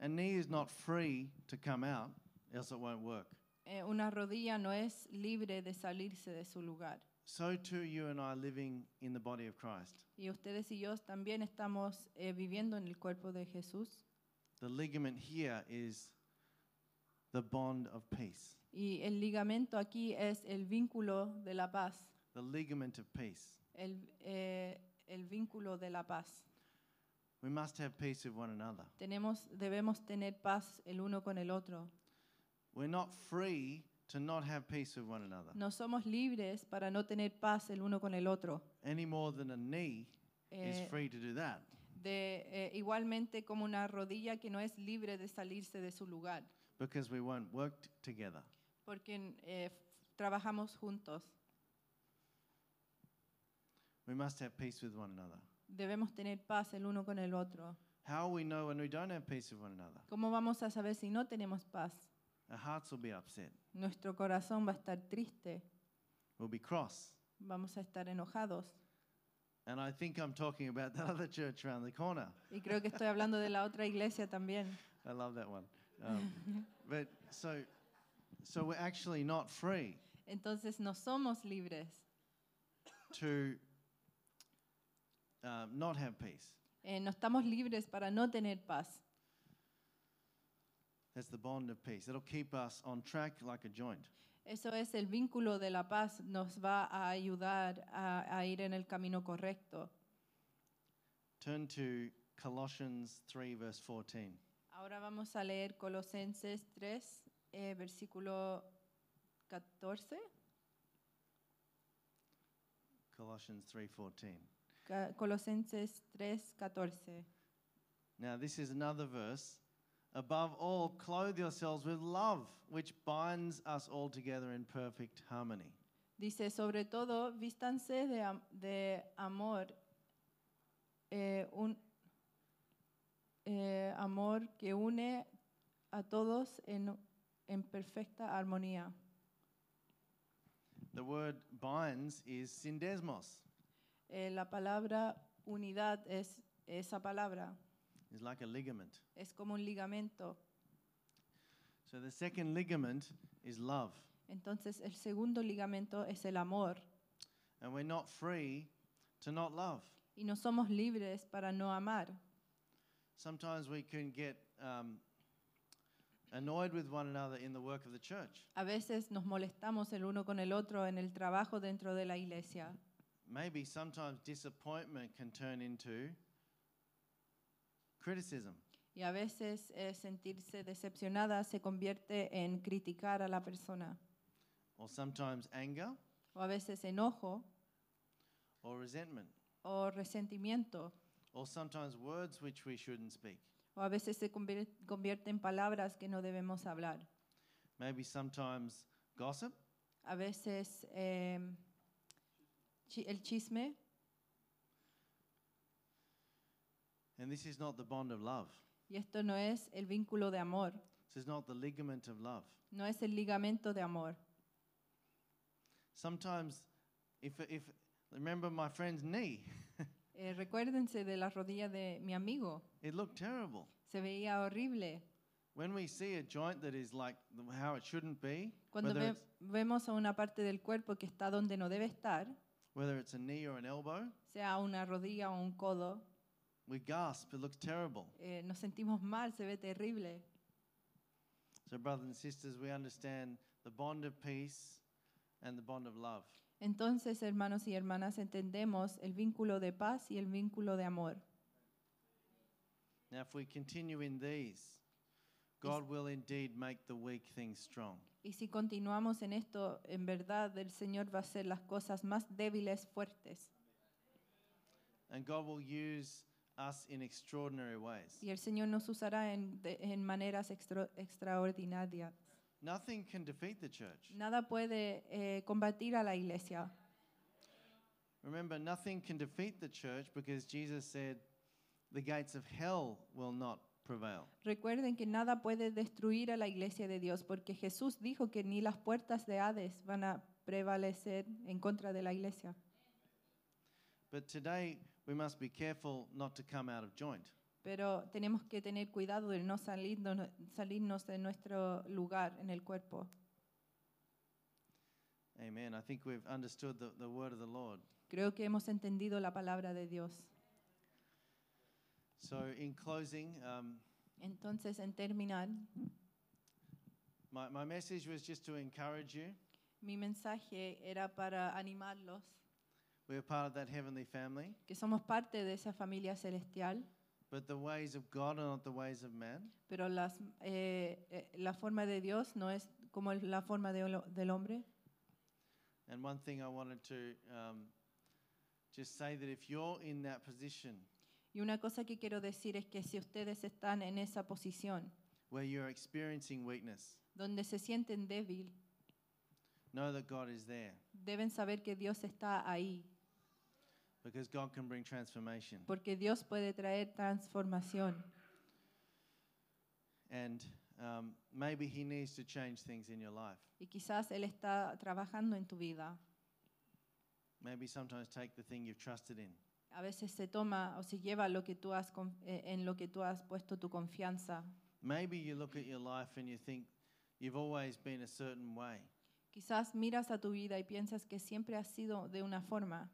A knee is not free to come out, else it won't work. Eh, una rodilla no es libre de salirse de su lugar. So too, you and I are living in the body of Christ. Y ustedes y yo también estamos eh, viviendo en el cuerpo de Jesús. The ligament here is the bond of peace. Y el ligamento aquí es el vínculo de la paz, The ligament of peace. el, eh, el vínculo de la paz. We must have peace with one another. Tenemos, debemos tener paz el uno con el otro. We're not free to not have peace with one another No somos libres para no tener paz el uno con el otro. any more than a knee is Eh, free to do that. de, eh, igualmente como una rodilla que no es libre de salirse de su lugar, because we won't work t- together. porque eh, trabajamos juntos. We must have peace with one another. Debemos tener paz el uno con el otro. How will we know when we don't have peace with one another? ¿Cómo vamos a saber si no tenemos paz? Our hearts will be upset. Nuestro corazón va a estar triste, We'll be cross. vamos a estar enojados. And I think I'm talking about that other church around the corner. Y creo que estoy hablando de la otra iglesia también. I love that one. Um, but so, so we're actually not free Entonces no somos libres to um, not have peace. Eh, no estamos libres para no tener paz. That's the bond of peace. It'll keep us on track like a joint. Eso es el vínculo de la paz, nos va a ayudar a, a ir en el camino correcto. Turn to Colossians 3, verse 14. Ahora vamos a leer Colosenses 3, eh, versículo 14. Colossians 3:14. Colosenses 3, 14. Now, this is another verse. Above all, clothe yourselves with love, which binds us all together in perfect harmony. Dice, sobre todo, vístanse de, am- de amor, eh, un eh, amor que une a todos en, en perfecta armonía. The word binds is syndesmos. Eh, la palabra unidad es esa palabra, It's like a ligament. es como un ligamento. So the second ligament is love. Entonces el segundo ligamento es el amor And we're not free to not love. y no somos libres para no amar. Sometimes we can get um, annoyed with one another in the work of the church. A veces nos molestamos el uno con el otro en el trabajo dentro de la iglesia. Maybe sometimes disappointment can turn into criticism. Y a veces eh, sentirse decepcionada se convierte en criticar a la persona. or sometimes anger O a veces enojo or resentment, o resentimiento. or sometimes words which we shouldn't speak. O a veces se convier- convierte en palabras que no debemos hablar. Maybe sometimes gossip, A veces eh, el chisme. and this is not the bond of love. Y esto no es el vínculo de amor. This is not the ligament of love. No es el ligamento de amor. Sometimes, if, if remember my friend's knee, Eh, recuérdense de la rodilla de mi amigo. it looked terrible. Se veía horrible. When we see a joint that is like how it shouldn't be, Cuando ve- vemos a una parte del cuerpo que está donde no debe estar, whether it's a knee or an elbow, sea una rodilla o un codo, we gasp. It looks terrible. eh, nos sentimos mal, se ve terrible. So, brothers and sisters, we understand the bond of peace and the bond of love. Entonces, hermanos y hermanas, entendemos el vínculo de paz y el vínculo de amor. Now, if we continue in these, God will indeed make the weak things strong. Y si continuamos en esto, en verdad el Señor va a hacer las cosas más débiles fuertes. And God will use us in extraordinary ways. Y el Señor nos usará en, de- en maneras extra- extraordinarias. Nothing can defeat the church. Nada puede eh, combatir a la iglesia. Remember, nothing can defeat the church because Jesus said, the gates of hell will not prevail. Recuerden que nada puede destruir a la iglesia de Dios, porque Jesús dijo que ni las puertas de Hades van a prevalecer en contra de la iglesia. But today, we must be careful not to come out of joint. Pero tenemos que tener cuidado de no salirnos, salirnos de nuestro lugar en el cuerpo. Amen. I think we've understood the, the word of the Lord. Creo que hemos entendido la palabra de Dios. So, in closing, um, Entonces, en terminar, my, my message was just to encourage you. mi mensaje era para animarlos, We're part of that heavenly family, que somos parte de esa familia celestial, but the ways of God are not the ways of man. pero las, eh, eh, la forma de Dios no es como la forma de lo- del hombre. And one thing I wanted to um, just say that if you're in that position Y una cosa que quiero decir es que si ustedes están en esa posición where you're experiencing weakness, donde se sienten débil, know that God is there deben saber que Dios está ahí, because God can bring transformation. porque Dios puede traer transformación. And um, maybe He needs to change things in your life. Y quizás Él está trabajando en tu vida. Maybe sometimes take the thing you've trusted in A veces se toma o se lleva lo que tú has, eh, en lo que tú has puesto tu confianza. Maybe you look at your life and you think you've always been a certain way. Quizás miras a tu vida y piensas que siempre has sido de una forma,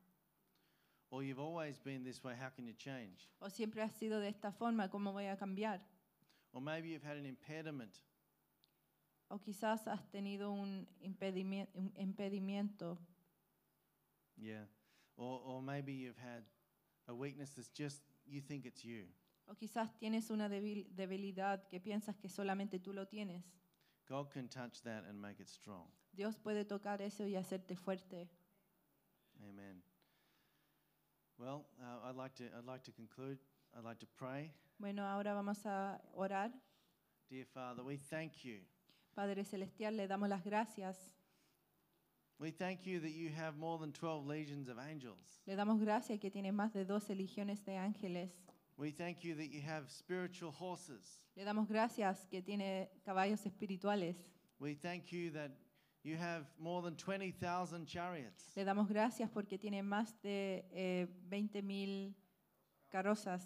Or you've always been this way, how can you change? o siempre has sido de esta forma, ¿cómo voy a cambiar? Or maybe you've had an impediment O quizás has tenido un impedimento Yeah. Or, or maybe you've had a weakness that's just, you think it's you. O quizás tienes una debil- debilidad que piensas que solamente tú lo tienes. God can touch that and make it strong. Dios puede tocar eso y hacerte fuerte. Amen. Well, uh, I'd, like to, I'd like to conclude. I'd like to pray. Bueno, ahora vamos a orar. Dear Father, we thank you. Padre Celestial, le damos las gracias. We thank you that you have more than 12 legions of angels. Le damos gracias que tiene más de 12 legiones de ángeles. We thank you that you have spiritual horses. Le damos gracias que tiene caballos espirituales. We thank you that you have more than 20,000 chariots. Le damos gracias porque tiene más de eh, 20.000 carrozas.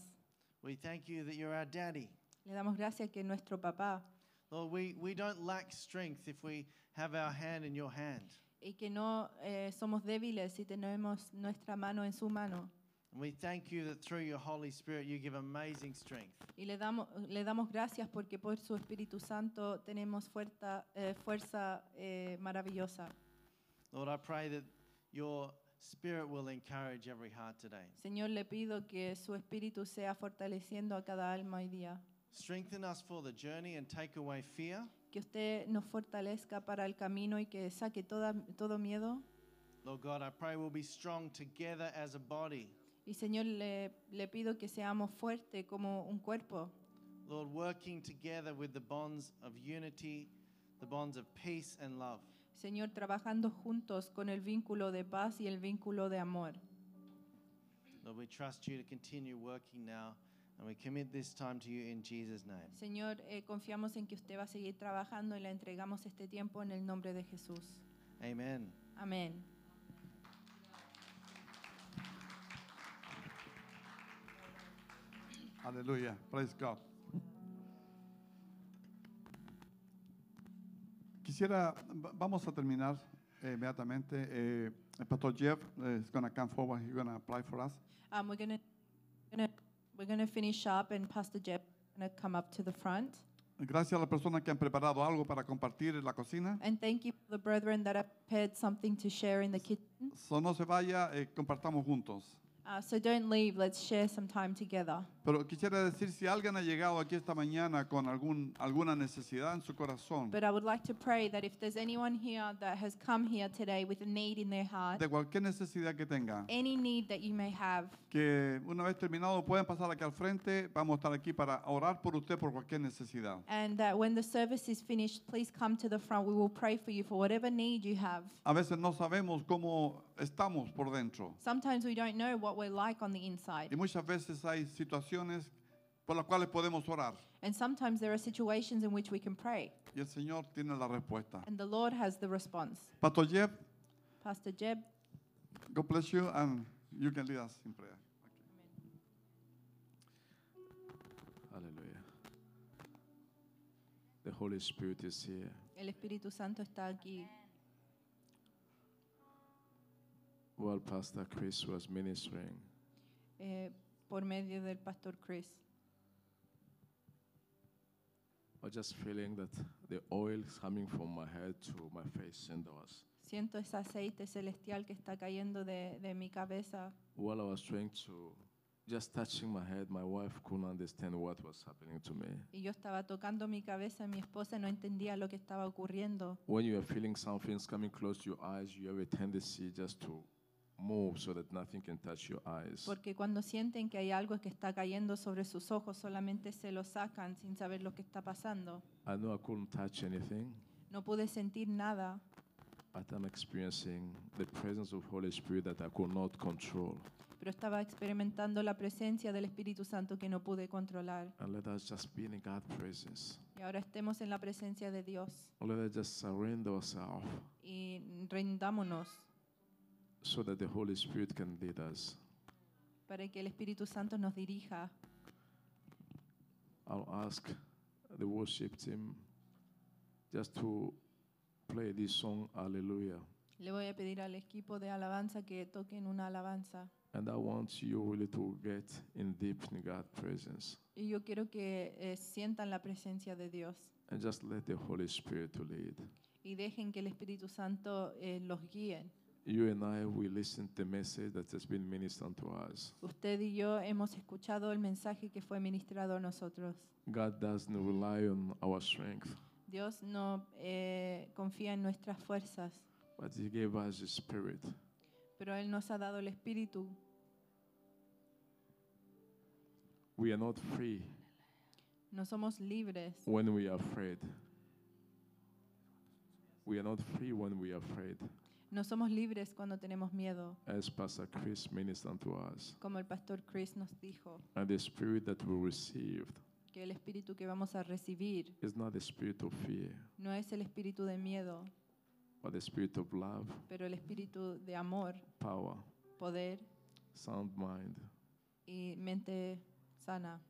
We thank you that you're our daddy. Le damos gracias que nuestro papá Lord, we, we don't lack strength if we have our hand in your hand. Y que no eh, somos débiles si tenemos nuestra mano en su mano. And we thank you that through your Holy Spirit you give amazing strength. Y le damos, le damos gracias porque por su Espíritu Santo tenemos fuerza, eh, fuerza eh, maravillosa. Lord, I pray that your spirit will encourage every heart today. Señor, le pido que su Espíritu sea fortaleciendo a cada alma hoy día. Strengthen us for the journey and take away fear. Que usted nos fortalezca para el camino y que saque toda, todo miedo. Lord God, I pray we'll be strong together as a body. Y Señor, le, le pido que seamos fuertes como un cuerpo. Lord, working together with the bonds of unity, the bonds of peace and love. Señor, trabajando juntos con el vínculo de paz y el vínculo de amor. Lord, we trust you to continue working now, and we commit this time to you in Jesus' name. Señor, eh, confiamos en que usted va a seguir trabajando y le entregamos este tiempo en el nombre de Jesús. Amen. Amén. Aleluya. Praise God. Quisiera, va- vamos a terminar eh, inmediatamente. Eh, el pastor Jeff is going to come forward. He's going to apply for us. Um, we're gonna, gonna we're gonna finish up, and Pastor Jeb gonna come up to the front. Gracias a las personas que han preparado algo para compartir en la cocina. And thank you for the brethren that have prepared something to share in the kitchen. So no se vaya, eh, compartamos juntos. Uh, so don't leave. Let's share some time together. Pero quisiera decir, si alguien ha llegado aquí esta mañana con algún, alguna necesidad en su corazón, But I would like to pray that if there's anyone here that has come here today with a need in their heart, de cualquier necesidad que tenga, any need that you may have, que una vez terminado pueden pasar aquí al frente. Vamos a estar aquí para orar por usted por cualquier necesidad. and that when the service is finished, please come to the front. We will pray for you for whatever need you have. A veces no sabemos cómo estamos por dentro. Sometimes we don't know what we're like on the inside. Y muchas veces hay situaciones por las cuales podemos orar. And sometimes there are situations in which we can pray, Y el Señor tiene la respuesta. and the Lord has the response. Pastor Jeff, Pastor Jeb, God bless you and you can lead us in prayer. The Holy Spirit is here. el Espíritu Santo está aquí. While Pastor Chris was ministering, eh, por medio del Pastor Chris. I was just feeling that the oil is coming from my head to my face and I was Siento ese aceite celestial que está cayendo de, de mi cabeza. while I was trying to just touching my head, my wife couldn't understand what was happening to me. Y yo estaba tocando mi cabeza mi esposa no entendía lo que estaba ocurriendo. When you are feeling something's coming close to your eyes, you have a tendency just to move so that nothing can touch your eyes. Porque cuando sienten que hay algo que está cayendo sobre sus ojos, solamente se lo sacan sin saber lo que está pasando. I know I couldn't touch anything, No pude sentir nada, but I'm experiencing the presence of Holy Spirit that I could not control. pero estaba experimentando la presencia del Espíritu Santo que no pude controlar. And let us just be in God's presence. Y ahora estemos en la presencia de Dios Let us just surrender ourselves y rendámonos so that the Holy Spirit can lead us. para que el Espíritu Santo nos dirija. I'll ask the worship team just to play this song, Hallelujah. Le voy a pedir al equipo de alabanza que toquen una alabanza. And I want you really to get in deep in God's presence Y yo quiero que eh, sientan la presencia de Dios and just let the Holy Spirit to lead. y dejen que el Espíritu Santo eh, los guíe. You and I, we listened to the message that has been ministered to us. Usted y yo hemos escuchado el mensaje que fue ministrado a nosotros. God doesn't rely on our strength, Dios no eh, confía en nuestras fuerzas, but He gave us His Spirit. pero Él nos ha dado el Espíritu. We are not free No somos libres when we are afraid. We are not free when we are afraid. No somos libres cuando tenemos miedo, As Pastor Chris ministered to us. como el pastor Chris nos dijo, And the spirit that we received que el espíritu que vamos a recibir is not the spirit of fear, no es el espíritu de miedo, but the spirit of love, pero el espíritu de amor, power, poder sound mind. y mente sana.